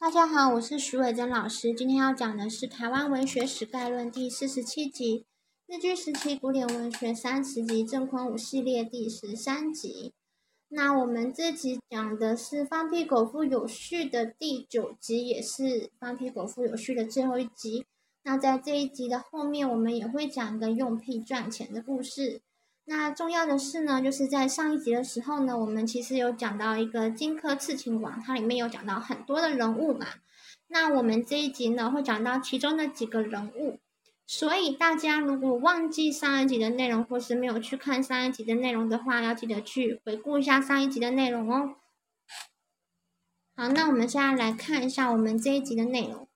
大家好，我是徐伟珍老师。今天要讲的是《台湾文学史概论》第四十七集，日据时期古典文学三十集，郑坤武系列第十三集。那我们这集讲的是放屁狗夫有序的第九集，也是放屁狗夫有序的最后一集。那在这一集的后面，我们也会讲一个用屁赚钱的故事。那重要的是呢，就是在上一集的时候呢，我们其实有讲到一个荆轲刺秦王，它里面有讲到很多的人物嘛。那我们这一集呢，会讲到其中的几个人物。所以大家如果忘记上一集的内容，或是没有去看上一集的内容的话，要记得去回顾一下上一集的内容哦。好，那我们现在来看一下我们这一集的内容。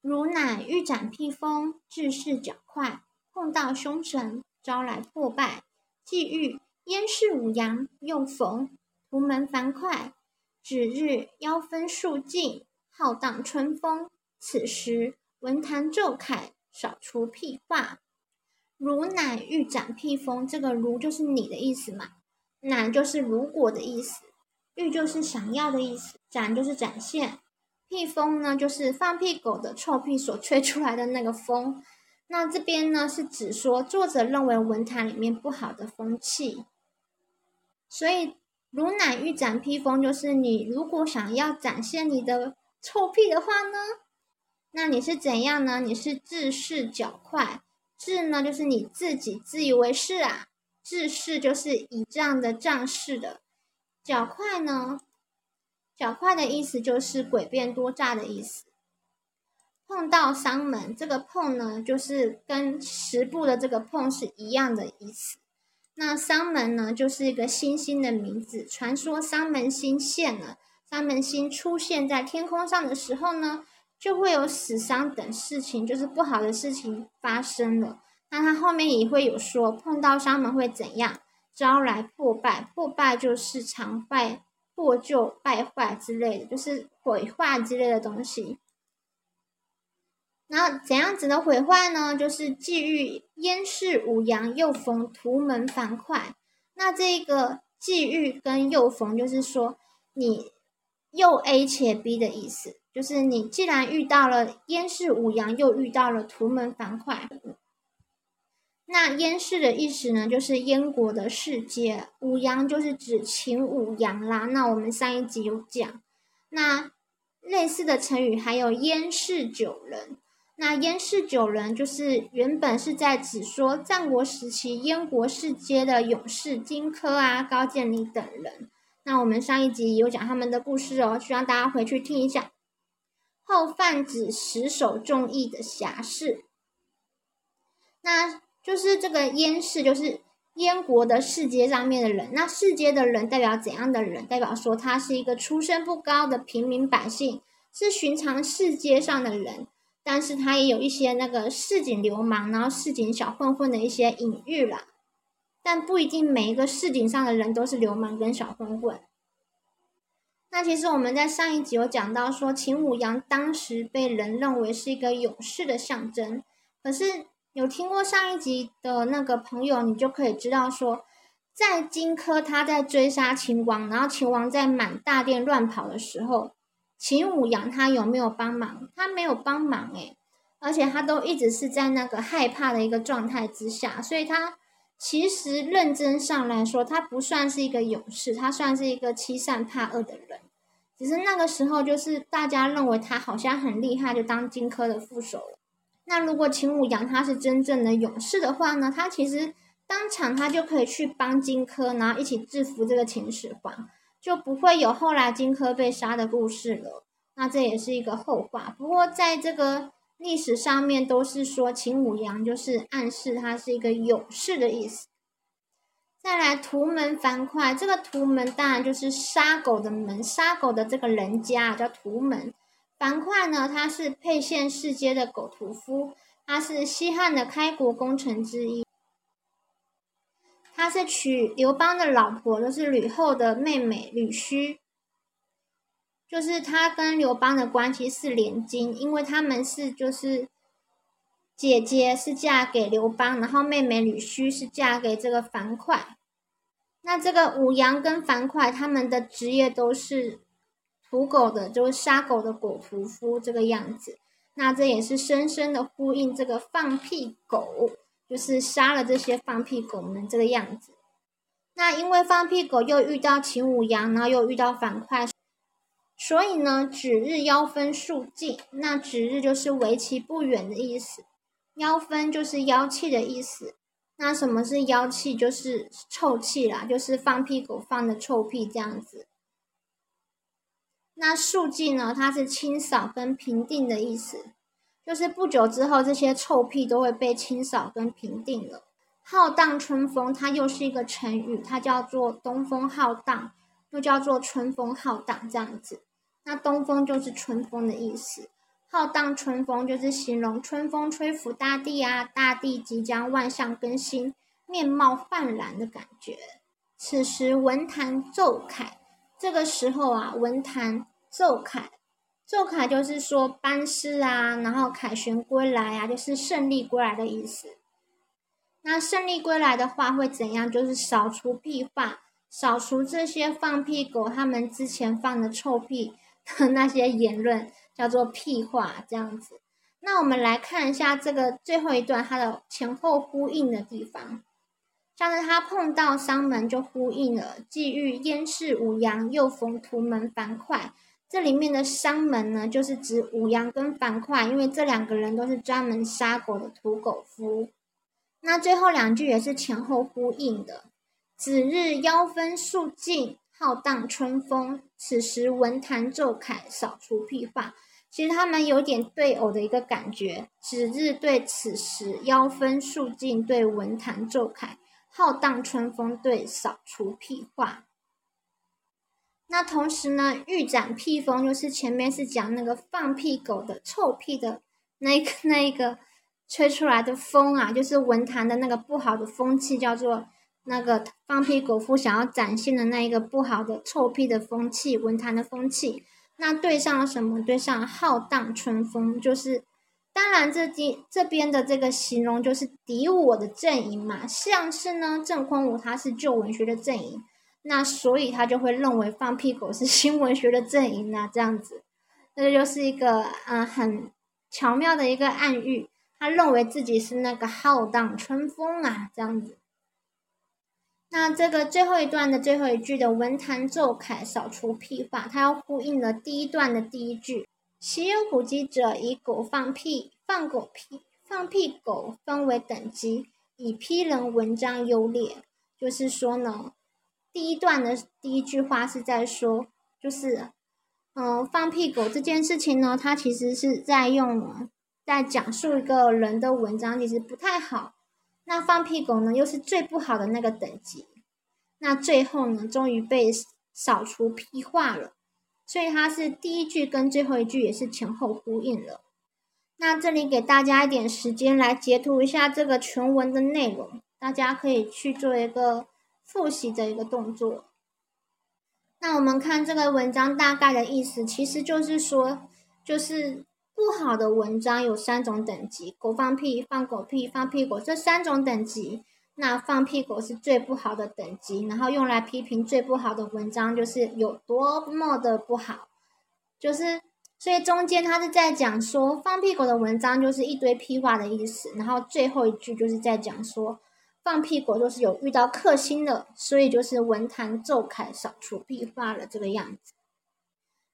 如乃欲斩披风，志士较快。碰到凶神，招来破败；际遇燕氏五阳，又逢图门樊哙。指日妖分数尽，浩荡春风。此时文坛骤凯，少出屁话。如乃欲斩屁风，这个“如”就是你的意思嘛？“乃”就是如果的意思，“欲”就是想要的意思，“展”就是展现。屁风呢，就是放屁狗的臭屁所吹出来的那个风。那这边呢是指说，作者认为文坛里面不好的风气，所以如乃欲展披风，就是你如果想要展现你的臭屁的话呢，那你是怎样呢？你是自恃较快，自呢就是你自己自以为是啊，自恃就是以这样的仗势的，较快呢，较快的意思就是诡辩多诈的意思。碰到丧门，这个碰呢，就是跟十步的这个碰是一样的意思。那丧门呢，就是一个星星的名字。传说丧门星现了，丧门星出现在天空上的时候呢，就会有死伤等事情，就是不好的事情发生了。那他后面也会有说，碰到丧门会怎样？招来破败，破败就是常败、破旧、败坏之类的，就是毁坏之类的东西。那怎样子的毁坏呢？就是既遇燕氏五阳，又逢图门樊哙。那这个际遇跟又逢，就是说你又 A 且 B 的意思。就是你既然遇到了燕氏五阳，又遇到了图门樊哙。那燕氏的意思呢，就是燕国的世界；五阳就是指秦五阳啦。那我们上一集有讲。那类似的成语还有燕氏九人。那燕氏九人就是原本是在指说战国时期燕国世阶的勇士荆轲啊、高渐离等人。那我们上一集有讲他们的故事哦，希望大家回去听一下。后泛指十首重义的侠士，那就是这个燕氏，就是燕国的世阶上面的人。那世阶的人代表怎样的人？代表说他是一个出身不高的平民百姓，是寻常世界上的人。但是他也有一些那个市井流氓，然后市井小混混的一些隐喻啦，但不一定每一个市井上的人都是流氓跟小混混。那其实我们在上一集有讲到说，秦舞阳当时被人认为是一个勇士的象征。可是有听过上一集的那个朋友，你就可以知道说，在荆轲他在追杀秦王，然后秦王在满大殿乱跑的时候。秦舞阳他有没有帮忙？他没有帮忙诶，而且他都一直是在那个害怕的一个状态之下，所以他其实认真上来说，他不算是一个勇士，他算是一个欺善怕恶的人。只是那个时候，就是大家认为他好像很厉害，就当荆轲的副手了。那如果秦舞阳他是真正的勇士的话呢？他其实当场他就可以去帮荆轲，然后一起制服这个秦始皇。就不会有后来荆轲被杀的故事了，那这也是一个后话。不过在这个历史上面，都是说秦舞阳就是暗示他是一个勇士的意思。再来图门樊哙，这个图门当然就是杀狗的门，杀狗的这个人家叫图门。樊哙呢，他是沛县世街的狗屠夫，他是西汉的开国功臣之一。他是娶刘邦的老婆，就是吕后的妹妹吕须，就是他跟刘邦的关系是连襟，因为他们是就是姐姐是嫁给刘邦，然后妹妹吕须是嫁给这个樊哙。那这个武阳跟樊哙他们的职业都是土狗的，就是杀狗的狗屠夫这个样子。那这也是深深的呼应这个放屁狗，就是杀了这些放屁狗们这个样子。那因为放屁狗又遇到秦舞阳，然后又遇到樊哙，所以呢，指日妖分数尽。那指日就是为期不远的意思，妖分就是妖气的意思。那什么是妖气？就是臭气啦，就是放屁狗放的臭屁这样子。那数尽呢？它是清扫跟平定的意思，就是不久之后这些臭屁都会被清扫跟平定了。浩荡春风，它又是一个成语，它叫做东风浩荡，又叫做春风浩荡这样子。那东风就是春风的意思，浩荡春风就是形容春风吹拂大地啊，大地即将万象更新，面貌焕然的感觉。此时文坛奏凯，这个时候啊，文坛奏凯，奏凯就是说班师啊，然后凯旋归来啊，就是胜利归来的意思。那胜利归来的话会怎样？就是扫除屁话，扫除这些放屁狗他们之前放的臭屁的 那些言论，叫做屁话这样子。那我们来看一下这个最后一段它的前后呼应的地方，像是他碰到商门就呼应了“既遇燕氏五羊，又逢屠门樊哙”。这里面的商门呢，就是指五羊跟樊哙，因为这两个人都是专门杀狗的土狗夫。那最后两句也是前后呼应的。子日妖分数尽，浩荡春风。此时文坛奏凯，扫除屁话。其实他们有点对偶的一个感觉。子日对此时，妖分数尽对文坛奏凯，浩荡春风对扫除屁话。那同时呢，欲展屁风，就是前面是讲那个放屁狗的臭屁的那个那一个。吹出来的风啊，就是文坛的那个不好的风气，叫做那个放屁狗夫想要展现的那一个不好的臭屁的风气，文坛的风气。那对上了什么？对上浩荡春风，就是当然这地这边的这个形容就是敌我的阵营嘛。像是呢，郑匡武他是旧文学的阵营，那所以他就会认为放屁狗是 新文学的阵营啊，这样子，那就是一个嗯很巧妙的一个暗喻。他认为自己是那个浩荡春风啊，这样子。那这个最后一段的最后一句的文坛奏凯，扫除屁话，它要呼应了第一段的第一句。习有虎击者，以狗放屁，放狗屁，放屁狗分为等级，以批人文章优劣。就是说呢，第一段的第一句话是在说，就是，嗯，放屁狗这件事情呢，它其实是在用。在讲述一个人的文章，其实不太好。那放屁狗呢，又是最不好的那个等级。那最后呢，终于被扫除屁话了。所以它是第一句跟最后一句也是前后呼应了。那这里给大家一点时间来截图一下这个全文的内容，大家可以去做一个复习的一个动作。那我们看这个文章大概的意思，其实就是说，就是。不好的文章有三种等级：狗放屁、放狗屁、放屁狗这三种等级。那放屁狗是最不好的等级，然后用来批评最不好的文章，就是有多么的不好。就是，所以中间他是在讲说，放屁狗的文章就是一堆屁话的意思。然后最后一句就是在讲说，放屁狗就是有遇到克星的，所以就是文坛奏凯，扫除壁画了这个样子。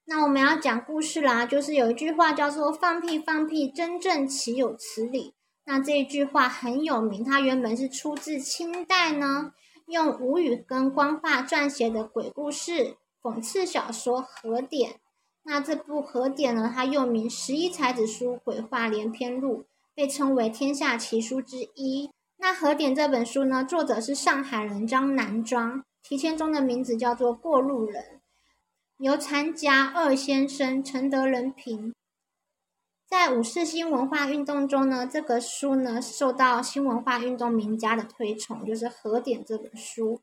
那我们要讲故事啦，就是有一句话叫做“放屁放屁，真正岂有此理”。那这一句话很有名，它原本是出自清代呢，用吴语跟官话撰写的鬼故事讽刺小说《和典》。那这部《和典》呢，它又名《十一才子书鬼话连篇录》，被称为天下奇书之一。那《和典》这本书呢，作者是上海人张南庄，题签中的名字叫做过路人。由参加二先生陈德仁评，在五四新文化运动中呢，这个书呢受到新文化运动名家的推崇，就是《和典》这本书。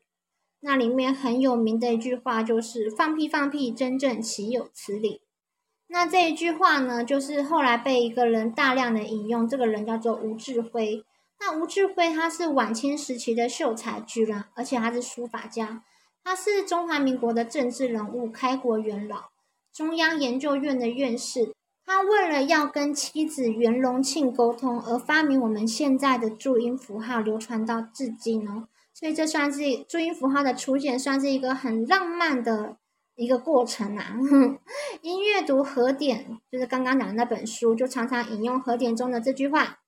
那里面很有名的一句话就是“放屁放屁，真正岂有此理”。那这一句话呢，就是后来被一个人大量的引用，这个人叫做吴志辉。那吴志辉他是晚清时期的秀才，居然而且他是书法家。他是中华民国的政治人物，开国元老。中央研究院的院士。他为了要跟妻子袁隆庆沟通，而发明我们现在的注音符号，流传到至今哦。所以这算是注音符号的出现，算是一个很浪漫的一个过程啊。因阅读和典，就是刚刚讲的那本书，就常常引用和典中的这句话：“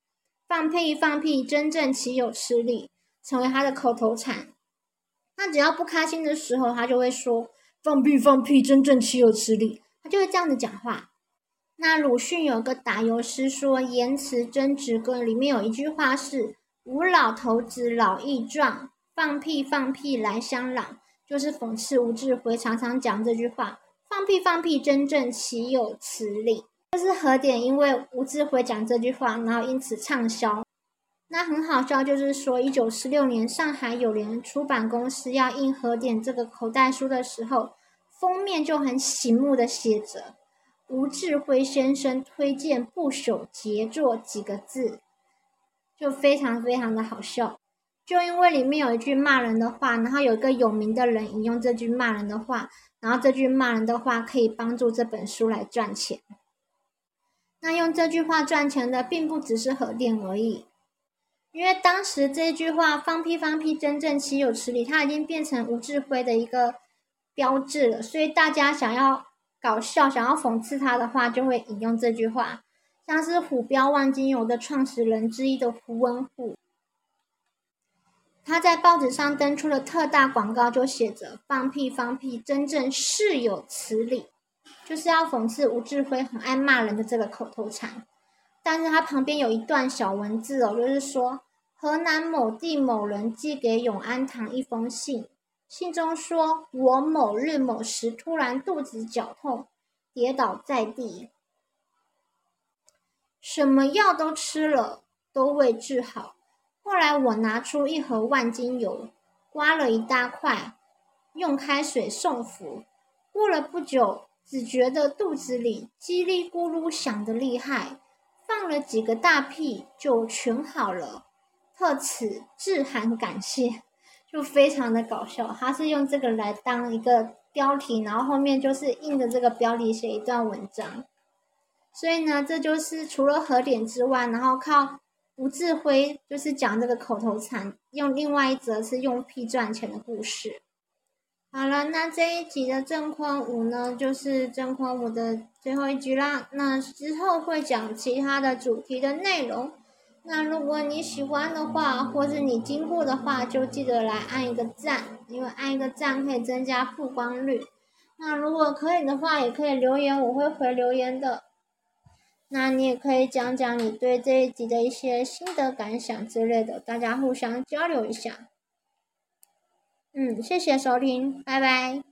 放屁放屁，真正岂有此理”，成为他的口头禅。他只要不开心的时候，他就会说：“放屁放屁，真正岂有此理”，他就会这样子讲话。那鲁迅有个打油诗说：“言辞真直歌”，里面有一句话是“吾老头子老易壮，放屁放屁来相朗”，就是讽刺吴志辉常常讲这句话：“放屁放屁，真正岂有此理？”就是何典因为吴志辉讲这句话，然后因此畅销。那很好笑，就是说一九四六年上海友联出版公司要印何典这个口袋书的时候，封面就很醒目的写着。吴志辉先生推荐不朽杰作几个字，就非常非常的好笑。就因为里面有一句骂人的话，然后有一个有名的人引用这句骂人的话，然后这句骂人的话可以帮助这本书来赚钱。那用这句话赚钱的，并不只是核电而已，因为当时这句话“放屁放屁，真正岂有此理”，它已经变成吴志辉的一个标志了，所以大家想要。搞笑，想要讽刺他的话，就会引用这句话。像是虎标万金油的创始人之一的胡文虎，他在报纸上登出了特大广告，就写着“放屁放屁，真正是有此理”，就是要讽刺吴志辉很爱骂人的这个口头禅。但是他旁边有一段小文字哦，就是说河南某地某人寄给永安堂一封信。信中说：“我某日某时突然肚子绞痛，跌倒在地，什么药都吃了，都未治好。后来我拿出一盒万金油，刮了一大块，用开水送服。过了不久，只觉得肚子里叽里咕噜响得厉害，放了几个大屁就全好了。特此致函感谢。”就非常的搞笑，他是用这个来当一个标题，然后后面就是印着这个标题写一段文章，所以呢，这就是除了核点之外，然后靠吴志辉就是讲这个口头禅，用另外一则是用屁赚钱的故事。好了，那这一集的正框五呢，就是正框五的最后一集啦，那之后会讲其他的主题的内容。那如果你喜欢的话，或是你经过的话，就记得来按一个赞，因为按一个赞可以增加曝光率。那如果可以的话，也可以留言，我会回留言的。那你也可以讲讲你对这一集的一些心得感想之类的，大家互相交流一下。嗯，谢谢收听，拜拜。